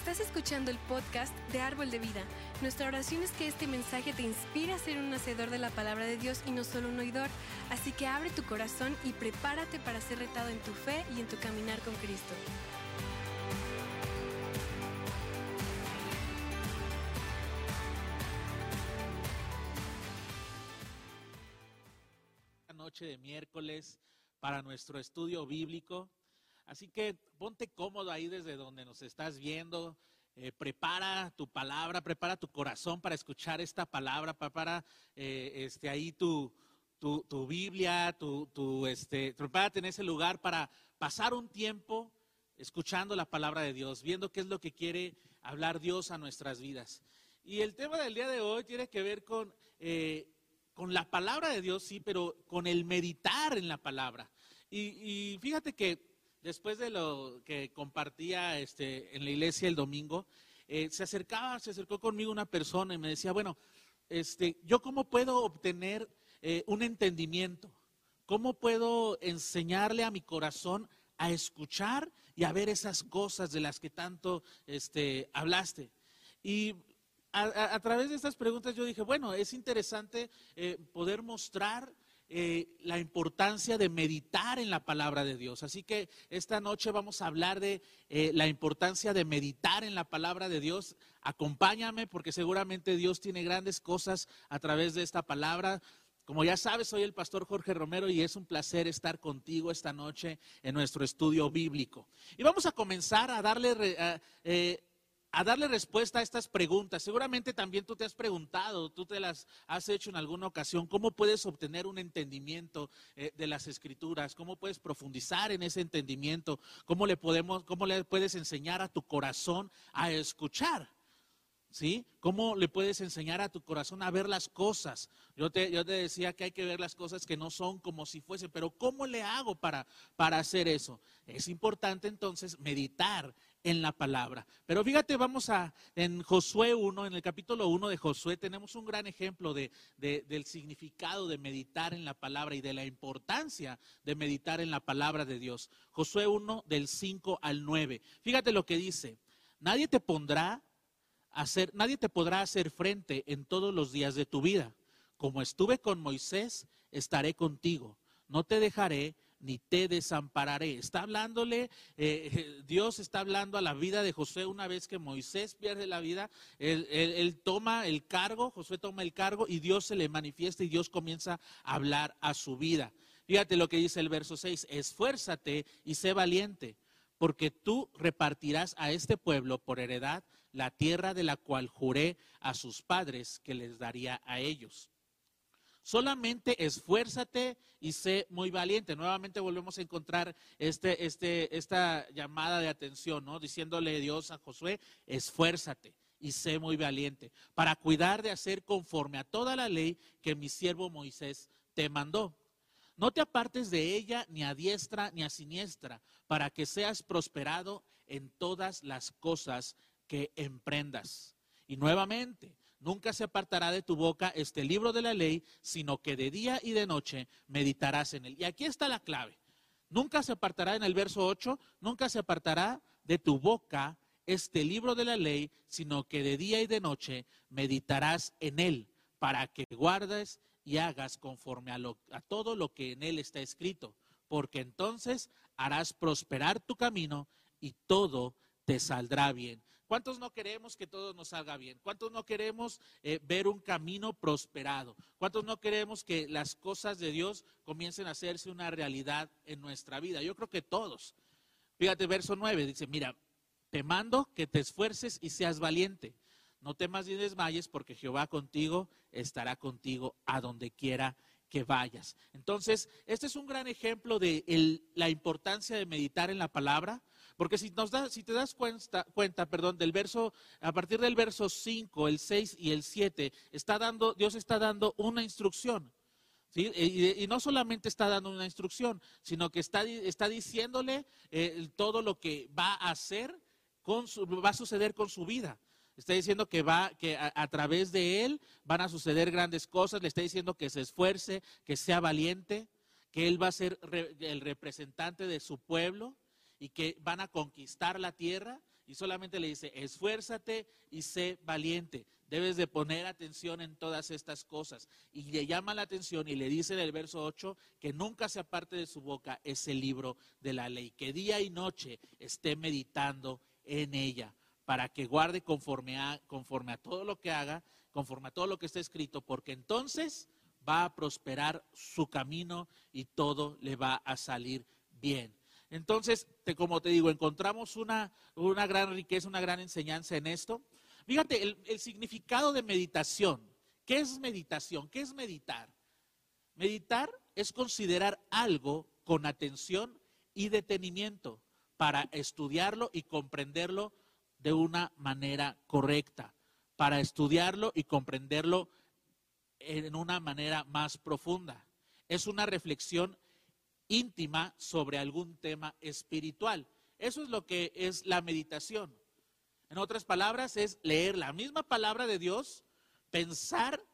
Estás escuchando el podcast de Árbol de Vida. Nuestra oración es que este mensaje te inspire a ser un hacedor de la palabra de Dios y no solo un oidor. Así que abre tu corazón y prepárate para ser retado en tu fe y en tu caminar con Cristo. noche de miércoles para nuestro estudio bíblico. Así que ponte cómodo ahí desde donde nos estás viendo. Eh, prepara tu palabra, prepara tu corazón para escuchar esta palabra, prepara eh, este, ahí tu, tu, tu Biblia, tu, tu, este, prepárate en ese lugar para pasar un tiempo escuchando la palabra de Dios, viendo qué es lo que quiere hablar Dios a nuestras vidas. Y el tema del día de hoy tiene que ver con, eh, con la palabra de Dios, sí, pero con el meditar en la palabra. Y, y fíjate que después de lo que compartía este, en la iglesia el domingo, eh, se acercaba, se acercó conmigo una persona y me decía, bueno, este, ¿yo cómo puedo obtener eh, un entendimiento? ¿Cómo puedo enseñarle a mi corazón a escuchar y a ver esas cosas de las que tanto este, hablaste? Y a, través de estas preguntas yo dije, bueno, es interesante eh, poder mostrar eh, la importancia de meditar en la palabra de Dios. Así que esta noche vamos a hablar de eh, la importancia de meditar en la palabra de Dios. Acompáñame porque seguramente Dios tiene grandes cosas a través de esta palabra. Como ya sabes, soy el pastor Jorge Romero y es un placer estar contigo esta noche en nuestro estudio bíblico. Y vamos a comenzar a darle... Eh, a darle respuesta a estas preguntas. Seguramente también tú te has preguntado, tú te las has hecho en alguna ocasión, ¿cómo puedes obtener un entendimiento eh, de las escrituras? ¿Cómo puedes profundizar en ese entendimiento? ¿Cómo le podemos cómo le puedes enseñar a tu corazón a escuchar? ¿Sí? ¿Cómo le puedes enseñar a tu corazón a ver las cosas? Yo te, yo te decía que hay que ver las cosas que no son como si fuesen, pero ¿cómo le hago para, para hacer eso? Es importante entonces meditar en la palabra. Pero fíjate, vamos a, en Josué 1, en el capítulo 1 de Josué, tenemos un gran ejemplo de, del significado de meditar en la palabra y de la importancia de meditar en la palabra de Dios. Josué 1, del 5 al 9. Fíjate lo que dice, nadie te pondrá hacer, nadie te podrá hacer frente en todos los días de tu vida. Como estuve con Moisés, estaré contigo. No te dejaré ni te desampararé. Está hablándole, eh, Dios está hablando a la vida de José una vez que Moisés pierde la vida, él, toma el cargo, José toma el cargo y Dios se le manifiesta y Dios comienza a hablar a su vida. Fíjate lo que dice el verso 6, esfuérzate y sé valiente, porque tú repartirás a este pueblo por heredad la tierra de la cual juré a sus padres que les daría a ellos. Solamente esfuérzate y sé muy valiente. Nuevamente volvemos a encontrar este, este, esta llamada de atención, ¿no? Diciéndole Dios a Josué, esfuérzate y sé muy valiente para cuidar de hacer conforme a toda la ley que mi siervo Moisés te mandó. No te apartes de ella ni a diestra ni a siniestra, para que seas prosperado en todas las cosas que emprendas. Y nuevamente, Nunca se apartará de tu boca este libro de la ley, sino que de día y de noche meditarás en él. Y aquí está la clave. Nunca se apartará en el verso 8, nunca se apartará de tu boca este libro de la ley, sino que de día y de noche meditarás en él, para que guardes y hagas conforme a, a todo lo que en él está escrito, porque entonces harás prosperar tu camino y todo te saldrá bien. ¿Cuántos no queremos que todo nos salga bien? ¿Cuántos no queremos eh, ver un camino prosperado? ¿Cuántos no queremos que las cosas de Dios comiencen a hacerse una realidad en nuestra vida? Yo creo que todos. Fíjate, verso 9 dice, mira, te mando que te esfuerces y seas valiente. No temas ni desmayes porque Jehová contigo estará contigo a donde quiera que vayas. Entonces, este es un gran ejemplo de la importancia de meditar en la palabra, porque si, nos da, si te das cuenta, cuenta, perdón, del verso, a partir del verso 5, el 6 y el 7, está dando, Dios está dando una instrucción. Y, no solamente está dando una instrucción, sino que está, está diciéndole eh, todo lo que va a hacer, con va a suceder con su vida. Está diciendo que va, que a, través de él van a suceder grandes cosas. Le está diciendo que se esfuerce, que sea valiente, que él va a ser el representante de su pueblo y que van a conquistar la tierra. y solamente le dice, esfuérzate y sé valiente. Debes de poner atención en todas estas cosas. Y le llama la atención y le dice en el verso 8 que nunca se aparte de su boca ese libro de la ley, que día y noche esté meditando en ella, para que guarde conforme a, conforme a todo lo que haga, conforme a todo lo que está escrito, porque entonces va a prosperar su camino y todo le va a salir bien. Entonces, como te digo, encontramos una, una gran riqueza, una gran enseñanza en esto. Fíjate, el, significado de meditación. ¿Qué es meditación? ¿Qué es meditar? Meditar es considerar algo con atención y detenimiento para estudiarlo y comprenderlo de una manera correcta, para estudiarlo y comprenderlo en una manera más profunda. Es una reflexión íntima sobre algún tema espiritual. Eso es lo que es la meditación. En otras palabras, es leer la misma palabra de Dios, pensar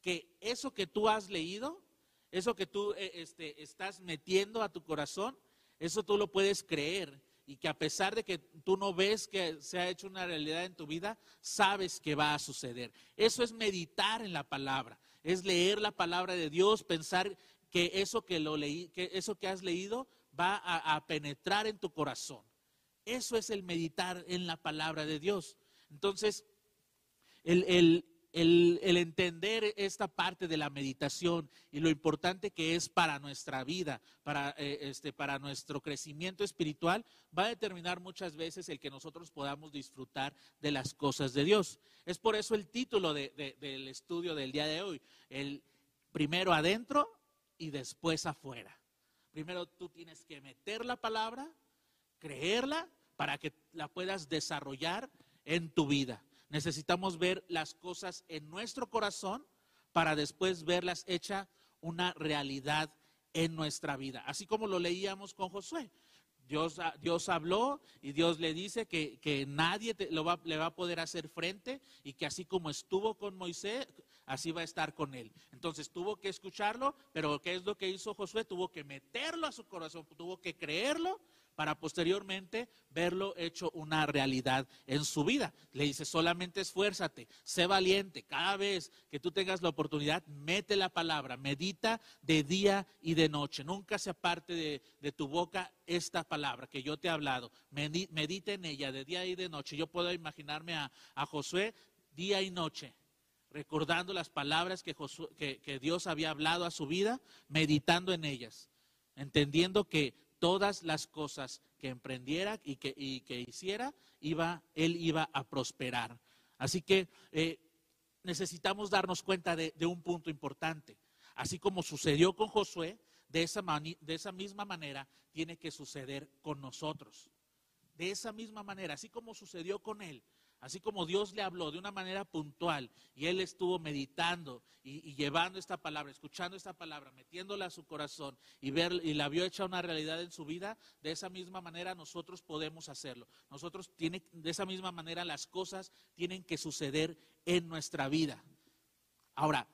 que eso que tú has leído, eso que tú eh, este, estás metiendo a tu corazón, eso tú lo puedes creer y que a pesar de que tú no ves que se ha hecho una realidad en tu vida, sabes que va a suceder. Eso es meditar en la palabra, es leer la palabra de Dios, pensar que eso que lo leí, que eso que has leído va a penetrar en tu corazón. Eso es el meditar en la palabra de Dios. Entonces, el, entender esta parte de la meditación y lo importante que es para nuestra vida, para, eh, este, para nuestro crecimiento espiritual, va a determinar muchas veces el que nosotros podamos disfrutar de las cosas de Dios. Es por eso el título del estudio del día de hoy, el primero adentro y después afuera. Primero tú tienes que meter la palabra, creerla para que la puedas desarrollar en tu vida. Necesitamos ver las cosas en nuestro corazón para después verlas hechas una realidad en nuestra vida. Así como lo leíamos con Josué. Dios, habló y Dios le dice que, nadie lo va, le va a poder hacer frente y que así como estuvo con Moisés, así va a estar con él. Entonces tuvo que escucharlo, pero ¿qué es lo que hizo Josué? Tuvo que meterlo a su corazón, tuvo que creerlo para posteriormente verlo hecho una realidad en su vida. Le dice, solamente esfuérzate, sé valiente, cada vez que tú tengas la oportunidad, mete la palabra, medita de día y de noche, nunca se aparte de, tu boca esta palabra que yo te he hablado, medita en ella de día y de noche. Yo puedo imaginarme a, Josué día y noche recordando las palabras que, que, Dios había hablado a su vida, meditando en ellas, entendiendo que todas las cosas que emprendiera y que, hiciera, iba, él iba a prosperar. Así que eh, necesitamos darnos cuenta de, un punto importante. Así como sucedió con Josué, de esa, de esa misma manera tiene que suceder con nosotros. De esa misma manera, así como sucedió con él, Así como Dios le habló de una manera puntual y él estuvo meditando y, llevando esta palabra, escuchando esta palabra, metiéndola a su corazón y, ver, y la vio hecha una realidad en su vida, de esa misma manera nosotros podemos hacerlo. Nosotros tiene, de esa misma manera las cosas tienen que suceder en nuestra vida. Ahora,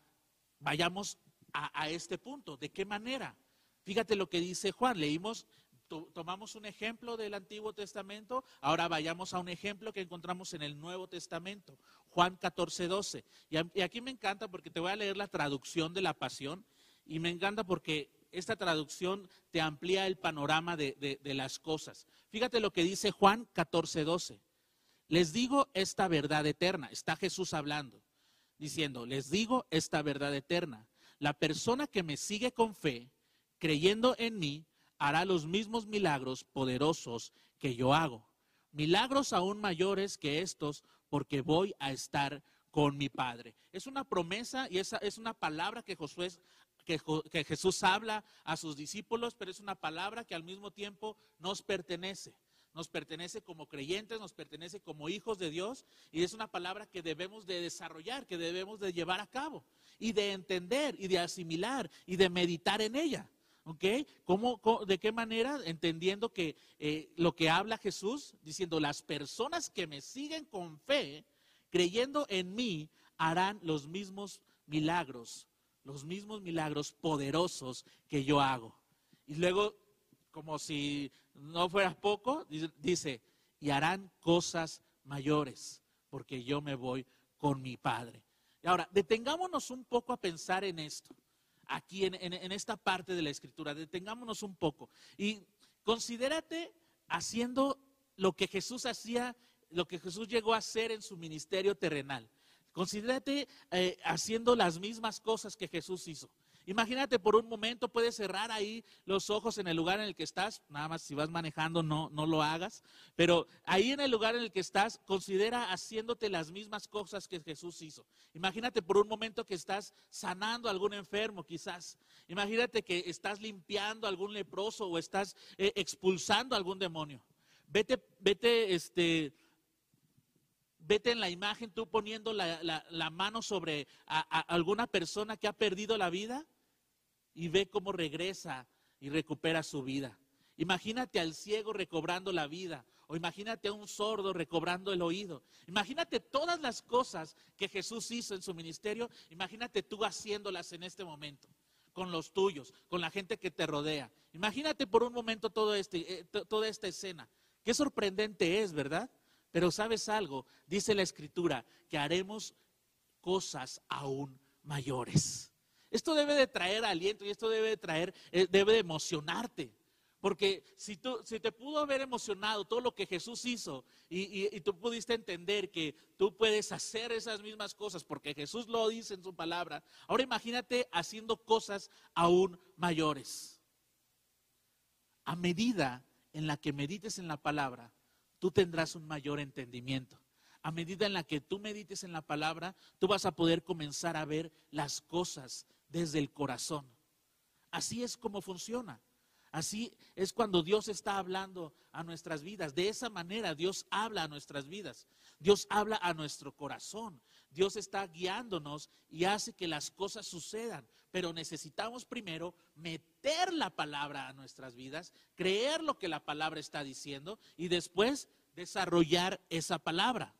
vayamos a, a este punto. ¿De qué manera? Fíjate lo que dice Juan. Leímos tomamos un ejemplo del Antiguo Testamento, ahora vayamos a un ejemplo que encontramos en el Nuevo Testamento, Juan 14, 12. Y, aquí me encanta porque te voy a leer la traducción de la pasión y me encanta porque esta traducción te amplía el panorama de, de las cosas. Fíjate lo que dice Juan 14, 12. Les digo esta verdad eterna, está Jesús hablando, diciendo, les digo esta verdad eterna. La persona que me sigue con fe, creyendo en mí, hará los mismos milagros poderosos que yo hago. Milagros aún mayores que estos, porque voy a estar con mi Padre. Es una promesa y esa es una palabra que Josué que, que, Jesús habla a sus discípulos, pero es una palabra que al mismo tiempo nos pertenece. Nos pertenece como creyentes, nos pertenece como hijos de Dios y es una palabra que debemos de desarrollar, que debemos de llevar a cabo y de entender y de asimilar y de meditar en ella. ¿Ok? ¿Cómo, de qué manera? Entendiendo que eh, lo que habla Jesús, diciendo, las personas que me siguen con fe, creyendo en mí, harán los mismos milagros, los mismos milagros poderosos que yo hago. Y luego, como si no fuera poco, dice, y harán cosas mayores, porque yo me voy con mi Padre. Y ahora, detengámonos un poco a pensar en esto, aquí en, esta parte de la escritura, detengámonos un poco y considérate haciendo lo que Jesús hacía, lo que Jesús llegó a hacer en su ministerio terrenal. Considérate eh, haciendo las mismas cosas que Jesús hizo. Imagínate por un momento, puedes cerrar ahí los ojos en el lugar en el que estás, nada más si vas manejando no, no lo hagas, pero ahí en el lugar en el que estás, considera haciéndote las mismas cosas que Jesús hizo. Imagínate por un momento que estás sanando a algún enfermo quizás. Imagínate que estás limpiando a algún leproso o estás eh, expulsando a algún demonio. Vete, vete, este, vete en la imagen tú poniendo la, mano sobre alguna persona que ha perdido la vida y ve cómo regresa y recupera su vida. Imagínate al ciego recobrando la vida. O imagínate a un sordo recobrando el oído. Imagínate todas las cosas que Jesús hizo en su ministerio. Imagínate tú haciéndolas en este momento, con los tuyos, con la gente que te rodea. Imagínate por un momento este, eh, toda esta escena. Qué sorprendente es, ¿verdad? Pero sabes algo, dice la escritura, que haremos cosas aún mayores. Esto debe de traer aliento y esto debe de traer, eh, debe de emocionarte. Porque si, tú, si te pudo haber emocionado todo lo que Jesús hizo y, y, tú pudiste entender que tú puedes hacer esas mismas cosas porque Jesús lo dice en su palabra, ahora imagínate haciendo cosas aún mayores. A medida en la que medites en la palabra, tú tendrás un mayor entendimiento. A medida en la que tú medites en la palabra, tú vas a poder comenzar a ver las cosas desde el corazón. Así es como funciona. Así es cuando Dios está hablando a nuestras vidas. De esa manera Dios habla a nuestras vidas. Dios habla a nuestro corazón. Dios está guiándonos y hace que las cosas sucedan. Pero necesitamos primero meter la palabra a nuestras vidas, creer lo que la palabra está diciendo y después desarrollar esa palabra.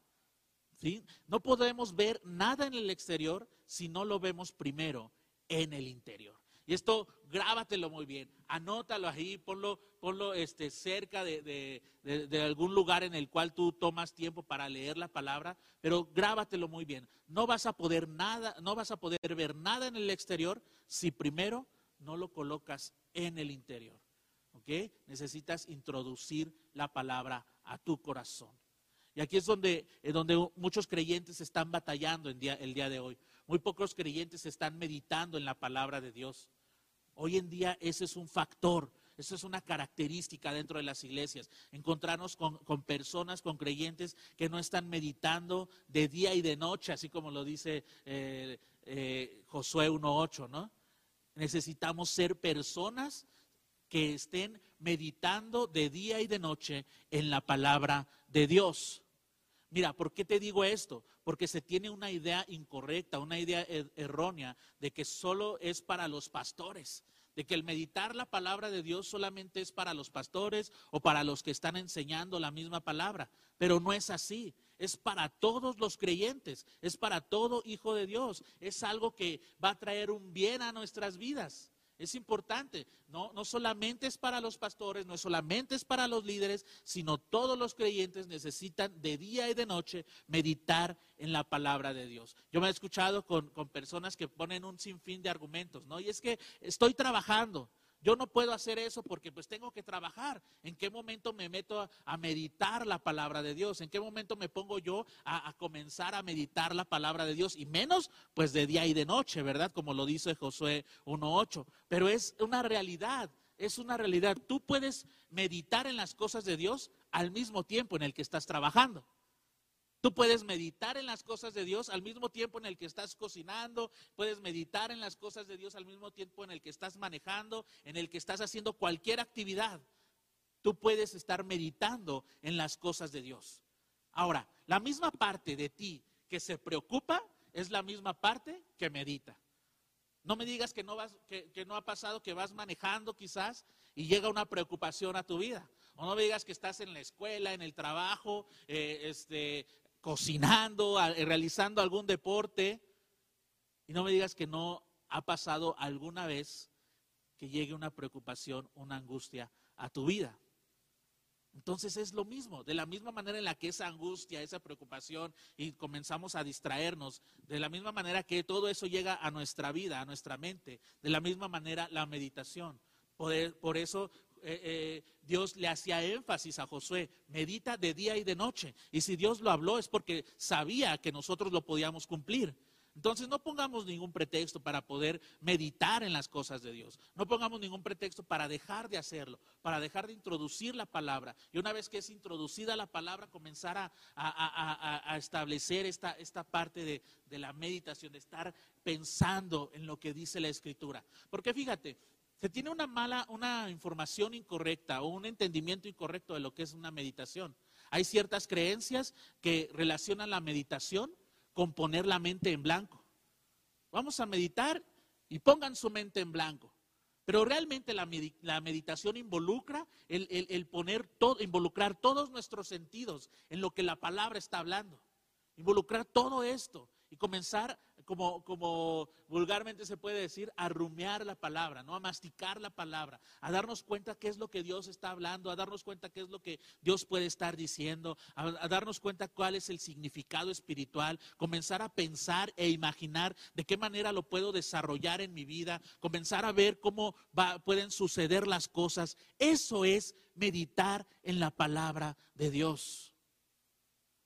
¿Sí? No podemos ver nada en el exterior si no lo vemos primero en el interior. Y esto grábatelo muy bien, anótalo ahí, ponlo, ponlo este, cerca de, algún lugar en el cual tú tomas tiempo para leer la palabra, pero grábatelo muy bien. No vas a poder nada, no vas a poder ver nada en el exterior si primero no lo colocas en el interior. ¿Ok? Necesitas introducir la palabra a tu corazón. Y aquí es donde, donde muchos creyentes están batallando el día, el día de hoy. Muy pocos creyentes están meditando en la palabra de Dios. Hoy en día ese es un factor, esa es una característica dentro de las iglesias. Encontrarnos con, personas, con creyentes que no están meditando de día y de noche, así como lo dice eh, eh, Josué 1.8, ¿no? Necesitamos ser personas que estén meditando de día y de noche en la palabra de Dios. Mira, ¿por qué te digo esto? Porque se tiene una idea incorrecta, una idea er, errónea de que solo es para los pastores, de que el meditar la palabra de Dios solamente es para los pastores o para los que están enseñando la misma palabra. Pero no es así, es para todos los creyentes, es para todo hijo de Dios, es algo que va a traer un bien a nuestras vidas. Es importante, no, no solamente es para los pastores, no solamente es para los líderes, sino todos los creyentes necesitan de día y de noche meditar en la palabra de Dios. Yo me he escuchado con, con personas que ponen un sinfín de argumentos, ¿no? Y es que estoy trabajando, yo no puedo hacer eso porque pues tengo que trabajar. ¿En qué momento me meto a, meditar la palabra de Dios? ¿En qué momento me pongo yo a, a, comenzar a meditar la palabra de Dios? Y menos pues de día y de noche, ¿verdad? Como lo dice Josué 1.8. Pero es una realidad, es una realidad. Tú puedes meditar en las cosas de Dios al mismo tiempo en el que estás trabajando. Tú puedes meditar en las cosas de Dios al mismo tiempo en el que estás cocinando, puedes meditar en las cosas de Dios al mismo tiempo en el que estás manejando, en el que estás haciendo cualquier actividad. Tú puedes estar meditando en las cosas de Dios. Ahora, la misma parte de ti que se preocupa es la misma parte que medita. No me digas que no, vas, que, no ha pasado, que vas manejando quizás y llega una preocupación a tu vida. O no me digas que estás en la escuela, en el trabajo, eh, este, cocinando, realizando algún deporte, y no me digas que no ha pasado alguna vez que llegue una preocupación, una angustia a tu vida. Entonces es lo mismo, de la misma manera en la que esa angustia, esa preocupación y comenzamos a distraernos, de la misma manera que todo eso llega a nuestra vida, a nuestra mente, de la misma manera la meditación. Por, eso eh, eh, Dios le hacía énfasis a Josué, medita de día y de noche. Y si Dios lo habló es porque sabía que nosotros lo podíamos cumplir. Entonces no pongamos ningún pretexto para poder meditar en las cosas de Dios. No pongamos ningún pretexto para dejar de hacerlo, para dejar de introducir la palabra. Y una vez que es introducida la palabra, comenzar a, establecer esta, parte de, de la meditación, de estar pensando en lo que dice la escritura. Porque fíjate, se tiene una mala, una información incorrecta o un entendimiento incorrecto de lo que es una meditación. Hay ciertas creencias que relacionan la meditación con poner la mente en blanco. Vamos a meditar y pongan su mente en blanco. Pero realmente la, meditación involucra el, poner todo, involucrar todos nuestros sentidos en lo que la palabra está hablando. Involucrar todo esto y comenzar como, como vulgarmente se puede decir, a rumiar la palabra, ¿no? A masticar la palabra, a darnos cuenta qué es lo que Dios está hablando, a darnos cuenta qué es lo que Dios puede estar diciendo, a, darnos cuenta cuál es el significado espiritual, comenzar a pensar e imaginar de qué manera lo puedo desarrollar en mi vida, comenzar a ver cómo pueden suceder las cosas. Eso es meditar en la palabra de Dios.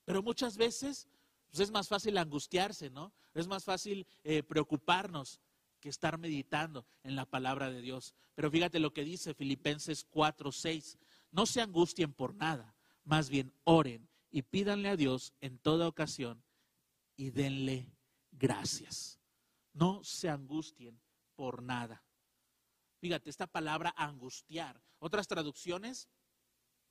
Pero muchas veces pues es más fácil angustiarse, ¿no? Es más fácil eh, preocuparnos que estar meditando en la palabra de Dios. Pero fíjate lo que dice Filipenses 4, 6. No se angustien por nada, más bien oren y pídanle a Dios en toda ocasión y denle gracias. No se angustien por nada. Fíjate, esta palabra angustiar. Otras traducciones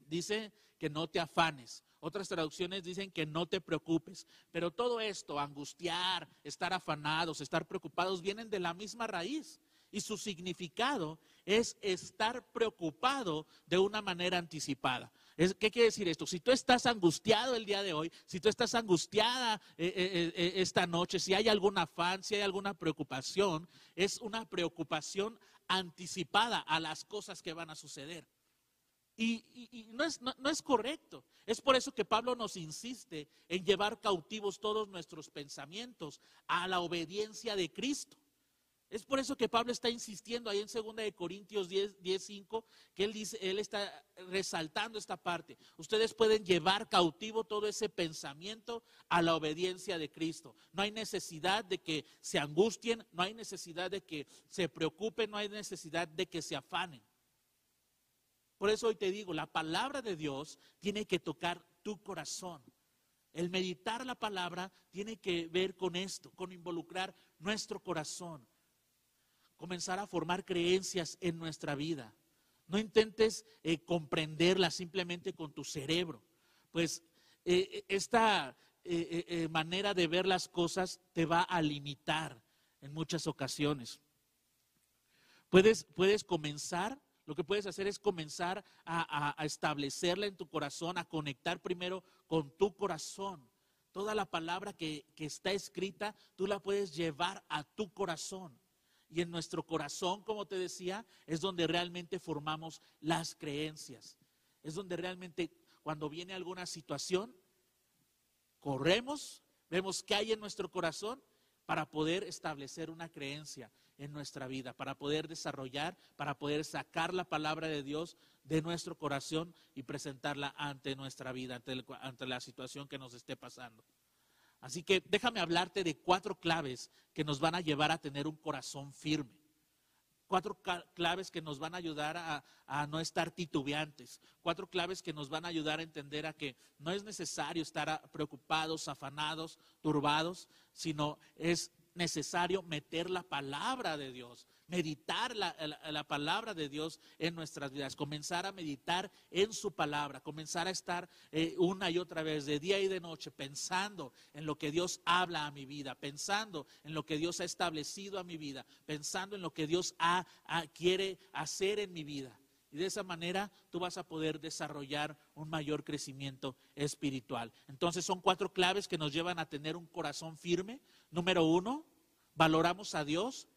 dice que no te afanes. Otras traducciones dicen que no te preocupes. Pero todo esto, angustiar, estar afanados, estar preocupados, vienen de la misma raíz. Y su significado es estar preocupado de una manera anticipada. ¿Qué quiere decir esto? Si tú estás angustiado el día de hoy, si tú estás angustiada eh, eh, eh, esta noche, si hay algún afán, si hay alguna preocupación, es una preocupación anticipada a las cosas que van a suceder. Y, no, es, no, es correcto. Es por eso que Pablo nos insiste en llevar cautivos todos nuestros pensamientos a la obediencia de Cristo. Es por eso que Pablo está insistiendo ahí en 2 de Corintios 10, 10, 5, que él dice, él está resaltando esta parte. Ustedes pueden llevar cautivo todo ese pensamiento a la obediencia de Cristo. No hay necesidad de que se angustien, no hay necesidad de que se preocupen, no hay necesidad de que se afanen. Por eso hoy te digo, la palabra de Dios tiene que tocar tu corazón. El meditar la palabra tiene que ver con esto, con involucrar nuestro corazón. Comenzar a formar creencias en nuestra vida. No intentes eh, comprenderla simplemente con tu cerebro. Pues eh, esta eh, manera de ver las cosas te va a limitar en muchas ocasiones. Puedes, puedes comenzar lo que puedes hacer es comenzar a, establecerla en tu corazón, a conectar primero con tu corazón. Toda la palabra que, que está escrita, tú la puedes llevar a tu corazón. Y en nuestro corazón, como te decía, es donde realmente formamos las creencias. Es donde realmente cuando viene alguna situación, corremos, vemos qué hay en nuestro corazón para poder establecer una creencia en nuestra vida, para poder desarrollar, para poder sacar la palabra de Dios de nuestro corazón y presentarla ante nuestra vida, ante, la situación que nos esté pasando. Así que déjame hablarte de cuatro claves que nos van a llevar a tener un corazón firme. Cuatro claves que nos van a ayudar a, a, no estar titubeantes. Cuatro claves que nos van a ayudar a entender a que no es necesario estar preocupados, afanados, turbados, sino es necesario meter la palabra de Dios, meditar la, palabra de Dios en nuestras vidas, comenzar a meditar en su palabra, comenzar a estar eh, una y otra vez, de día y de noche, pensando en lo que Dios habla a mi vida, pensando en lo que Dios ha establecido a mi vida, pensando en lo que Dios quiere hacer en mi vida. Y de esa manera tú vas a poder desarrollar un mayor crecimiento espiritual. Entonces son cuatro claves que nos llevan a tener un corazón firme. Número uno, valoramos a Dios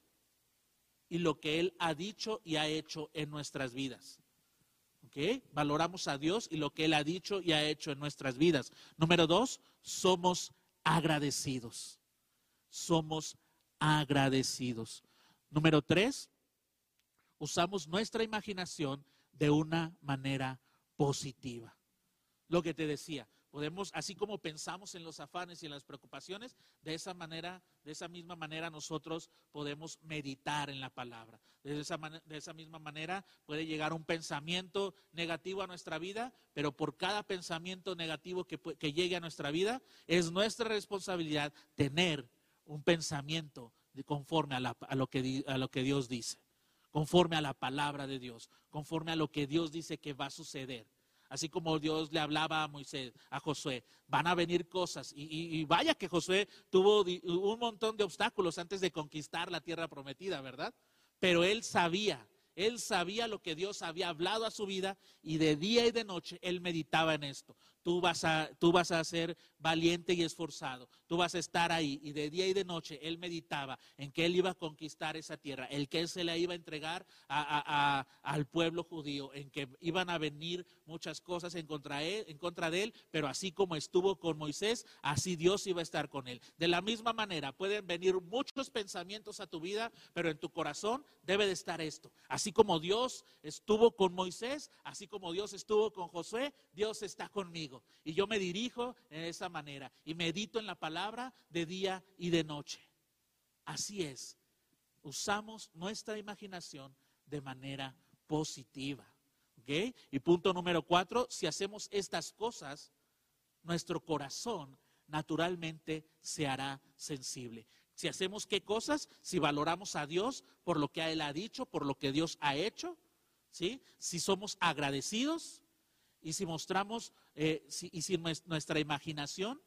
y lo que Él ha dicho y ha hecho en nuestras vidas. ¿ok? Valoramos a Dios y lo que Él ha dicho y ha hecho en nuestras vidas. Número dos, somos agradecidos. Somos agradecidos. Número tres, usamos nuestra imaginación de una manera positiva. Lo que te decía, podemos, así como pensamos en los afanes y en las preocupaciones, de esa manera, de esa misma manera nosotros podemos meditar en la palabra. De esa, de esa misma manera puede llegar un pensamiento negativo a nuestra vida, pero por cada pensamiento negativo que, que llegue a nuestra vida, es nuestra responsabilidad tener un pensamiento conforme a, a, lo que, a lo que Dios dice, conforme a la palabra de Dios, conforme a lo que Dios dice que va a suceder así como Dios le hablaba a Moisés, a Josué, van a venir cosas. Y, vaya que Josué tuvo un montón de obstáculos antes de conquistar la tierra prometida, ¿verdad? Pero él sabía, él sabía lo que Dios había hablado a su vida y de día y de noche él meditaba en esto tú vas, a, tú vas a ser valiente y esforzado, tú vas a estar ahí. Y de día y de noche él meditaba en que él iba a conquistar esa tierra, el que él se la iba a entregar al pueblo judío, en que iban a venir muchas cosas en contra, él, en contra de él, pero así como estuvo con Moisés, así Dios iba a estar con él. De la misma manera pueden venir muchos pensamientos a tu vida, pero en tu corazón debe de estar esto. Así como Dios estuvo con Moisés, así como Dios estuvo con Josué, Dios está conmigo. Y yo me dirijo en esa manera y medito en la palabra de día y de noche. Así es. Usamos nuestra imaginación de manera positiva. Y punto número cuatro, si hacemos estas cosas, nuestro corazón naturalmente se hará sensible. Si hacemos qué cosas, si valoramos a Dios por lo que Él ha dicho, por lo que Dios ha hecho, ¿sí? si somos agradecidos, y si mostramos, eh, y si nuestra imaginación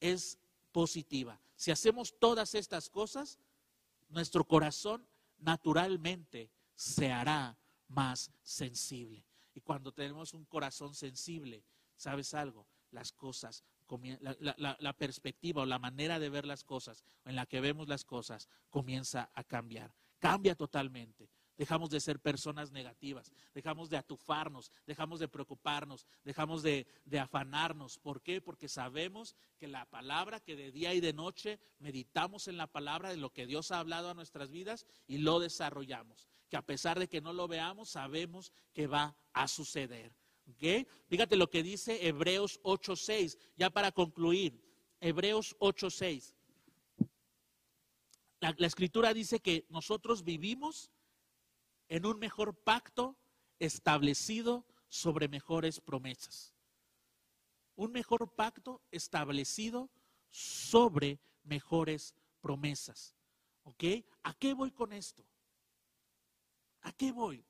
es positiva. Si hacemos todas estas cosas, nuestro corazón naturalmente se hará más sensible. Y cuando tenemos un corazón sensible, ¿sabes algo? Las cosas, la, la, perspectiva o la manera de ver las cosas, en la que vemos las cosas, comienza a cambiar. Cambia totalmente. Dejamos de ser personas negativas, dejamos de atufarnos, dejamos de preocuparnos, dejamos de, afanarnos. ¿Por qué? Porque sabemos que la palabra, que de día y de noche meditamos en la palabra de lo que Dios ha hablado a nuestras vidas y lo desarrollamos. Que a pesar de que no lo veamos, sabemos que va a suceder. ¿Okay? Fíjate lo que dice Hebreos 8.6, ya para concluir. Hebreos 8.6. La, la escritura dice que nosotros vivimos en un mejor pacto establecido sobre mejores promesas. Un mejor pacto establecido sobre mejores promesas. ¿Ok? ¿A qué voy con esto? ¿A qué voy?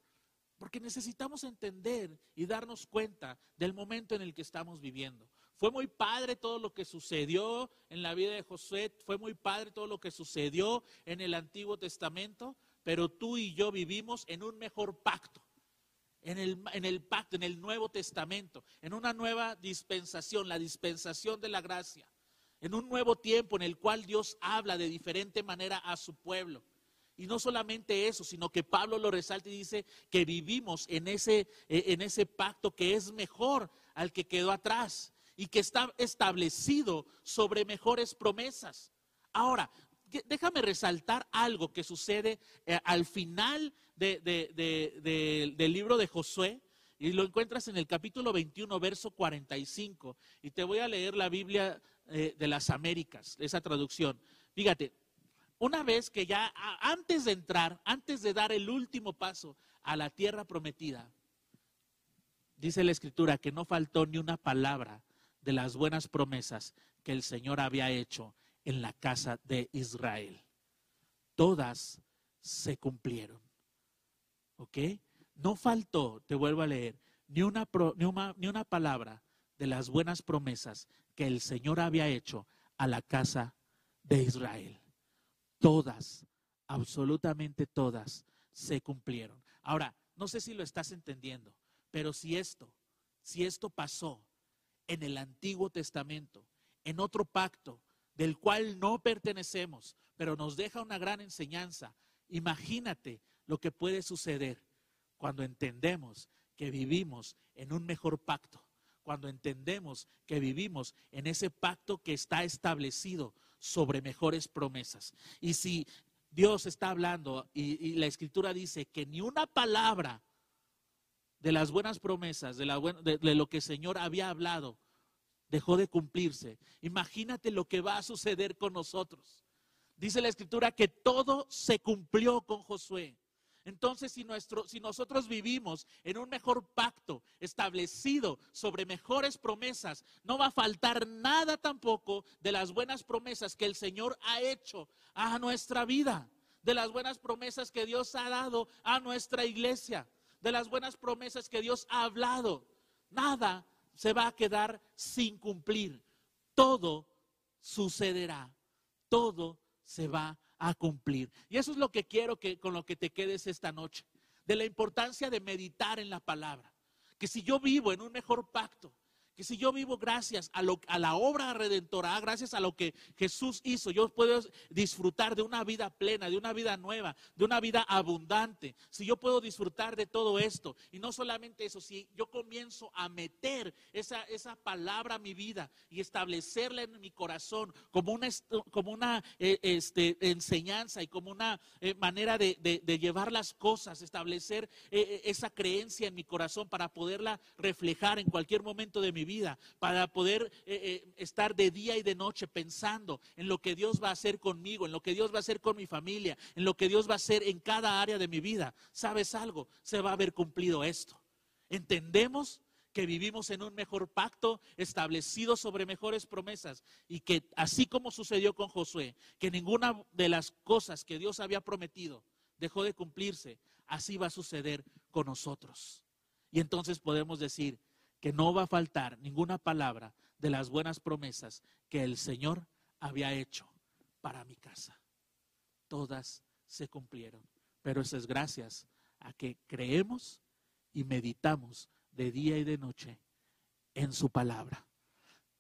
Porque necesitamos entender y darnos cuenta del momento en el que estamos viviendo. Fue muy padre todo lo que sucedió en la vida de Josué, fue muy padre todo lo que sucedió en el Antiguo Testamento, pero tú y yo vivimos en un mejor pacto. En el, pacto, en el Nuevo Testamento, en una nueva dispensación, la dispensación de la gracia, en un nuevo tiempo en el cual Dios habla de diferente manera a su pueblo. Y no solamente eso, sino que Pablo lo resalta y dice que vivimos en ese, eh, en ese pacto que es mejor al que quedó atrás y que está establecido sobre mejores promesas. Ahora, déjame resaltar algo que sucede eh, al final del libro de Josué. Y lo encuentras en el capítulo 21, verso 45. Y te voy a leer la Biblia eh, de las Américas, esa traducción. Fíjate, una vez que ya antes de entrar, antes de dar el último paso a la tierra prometida, dice la escritura que no faltó ni una palabra de las buenas promesas que el Señor había hecho en la casa de Israel. Todas se cumplieron. ¿Ok? No faltó, te vuelvo a leer, ni una, ni una, palabra de las buenas promesas que el Señor había hecho a la casa de Israel. Todas, absolutamente todas, se cumplieron. Ahora, no sé si lo estás entendiendo, pero si esto, si esto pasó en el Antiguo Testamento, en otro pacto, del cual no pertenecemos, pero nos deja una gran enseñanza. Imagínate lo que puede suceder cuando entendemos que vivimos en un mejor pacto, cuando entendemos que vivimos en ese pacto que está establecido sobre mejores promesas. Y si Dios está hablando y, la escritura dice que ni una palabra de las buenas promesas, de, de lo que el Señor había hablado, dejó de cumplirse. Imagínate lo que va a suceder con nosotros. Dice la escritura que todo se cumplió con Josué. Entonces, si, nuestro, si nosotros vivimos en un mejor pacto establecido sobre mejores promesas, no va a faltar nada tampoco de las buenas promesas que el Señor ha hecho a nuestra vida, de las buenas promesas que Dios ha dado a nuestra iglesia, de las buenas promesas que Dios ha hablado. Nada se va a quedar sin cumplir. Todo sucederá. Todo se va a cumplir. Y eso es lo que quiero que con lo que te quedes esta noche, de la importancia de meditar en la palabra. Que si yo vivo en un mejor pacto, que si yo vivo gracias a, lo, a la obra redentora, gracias a lo que Jesús hizo, yo puedo disfrutar de una vida plena, de una vida nueva, de una vida abundante. Si yo puedo disfrutar de todo esto, y no solamente eso, si yo comienzo a meter esa, esa palabra a mi vida y establecerla en mi corazón como una, como una eh, este, enseñanza y como una eh, manera de, llevar las cosas, establecer eh, esa creencia en mi corazón para poderla reflejar en cualquier momento de mi para poder eh, eh, estar de día y de noche pensando en lo que Dios va a hacer conmigo, en lo que Dios va a hacer con mi familia, en lo que Dios va a hacer en cada área de mi vida. ¿Sabes algo? Se va a haber cumplido esto. ¿Entendemos? que vivimos en un mejor pacto establecido sobre mejores promesas y que así como sucedió con Josué, que ninguna de las cosas que Dios había prometido dejó de cumplirse, así va a suceder con nosotros. Y entonces podemos decir, que no va a faltar ninguna palabra de las buenas promesas que el Señor había hecho para mi casa. Todas se cumplieron, pero eso es gracias a que creemos y meditamos de día y de noche en su palabra.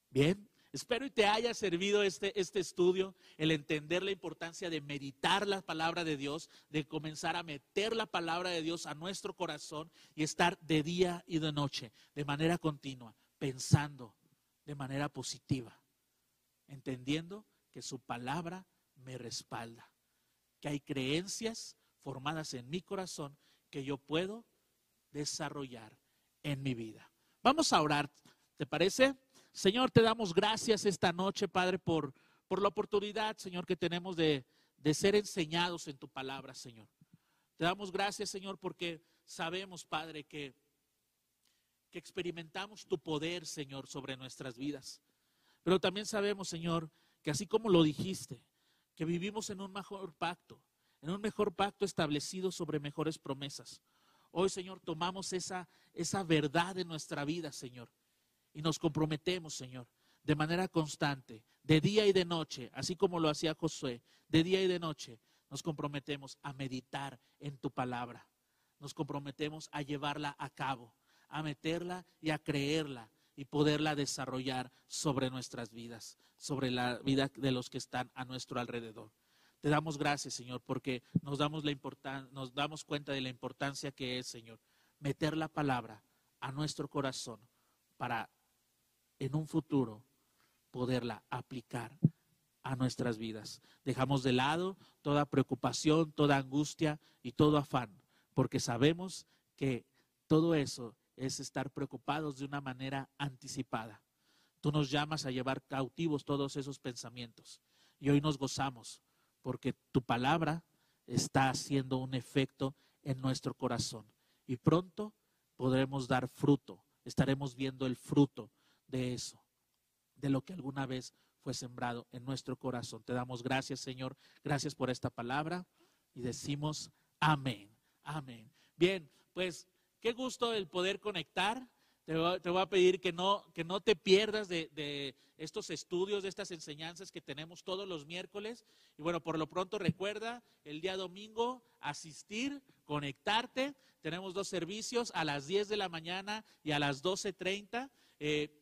Bien, Espero y te haya servido este, este estudio, el entender la importancia de meditar la palabra de Dios, de comenzar a meter la palabra de Dios a nuestro corazón y estar de día y de noche, de manera continua, pensando de manera positiva, entendiendo que su palabra me respalda, que hay creencias formadas en mi corazón que yo puedo desarrollar en mi vida. Vamos a orar, ¿te parece? Señor, te damos gracias esta noche, Padre, por, por la oportunidad, Señor, que tenemos de, de ser enseñados en tu palabra, Señor. Te damos gracias, Señor, porque sabemos, Padre, que, que experimentamos tu poder, Señor, sobre nuestras vidas. Pero también sabemos, Señor, que así como lo dijiste, que vivimos en un mejor pacto, en un mejor pacto establecido sobre mejores promesas. Hoy, Señor, tomamos esa, esa verdad en nuestra vida, Señor y nos comprometemos, Señor, de manera constante, de día y de noche, así como lo hacía Josué, de día y de noche, nos comprometemos a meditar en tu palabra. Nos comprometemos a llevarla a cabo, a meterla y a creerla y poderla desarrollar sobre nuestras vidas, sobre la vida de los que están a nuestro alrededor. Te damos gracias, Señor, porque nos damos, la nos damos cuenta de la importancia que es, Señor, meter la palabra a nuestro corazón para en un futuro poderla aplicar a nuestras vidas. Dejamos de lado toda preocupación, toda angustia y todo afán, porque sabemos que todo eso es estar preocupados de una manera anticipada. Tú nos llamas a llevar cautivos todos esos pensamientos y hoy nos gozamos porque tu palabra está haciendo un efecto en nuestro corazón y pronto podremos dar fruto, estaremos viendo el fruto de eso, de lo que alguna vez fue sembrado en nuestro corazón. Te damos gracias, Señor. Gracias por esta palabra y decimos amén. Amén. Bien, pues qué gusto el poder conectar. Te voy, a pedir que no, que no te pierdas de, de, estos estudios, de estas enseñanzas que tenemos todos los miércoles. Y bueno, por lo pronto recuerda el día domingo asistir, conectarte. Tenemos dos servicios a las 10 de la mañana y a las 12.30. Eh,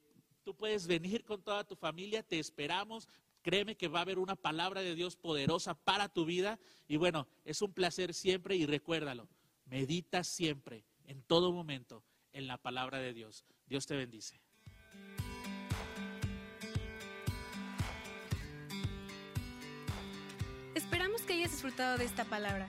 Tú puedes venir con toda tu familia, te esperamos. Créeme que va a haber una palabra de Dios poderosa para tu vida. Y bueno, es un placer siempre y recuérdalo, medita siempre, en todo momento, en la palabra de Dios. Dios te bendice. Esperamos que hayas disfrutado de esta palabra.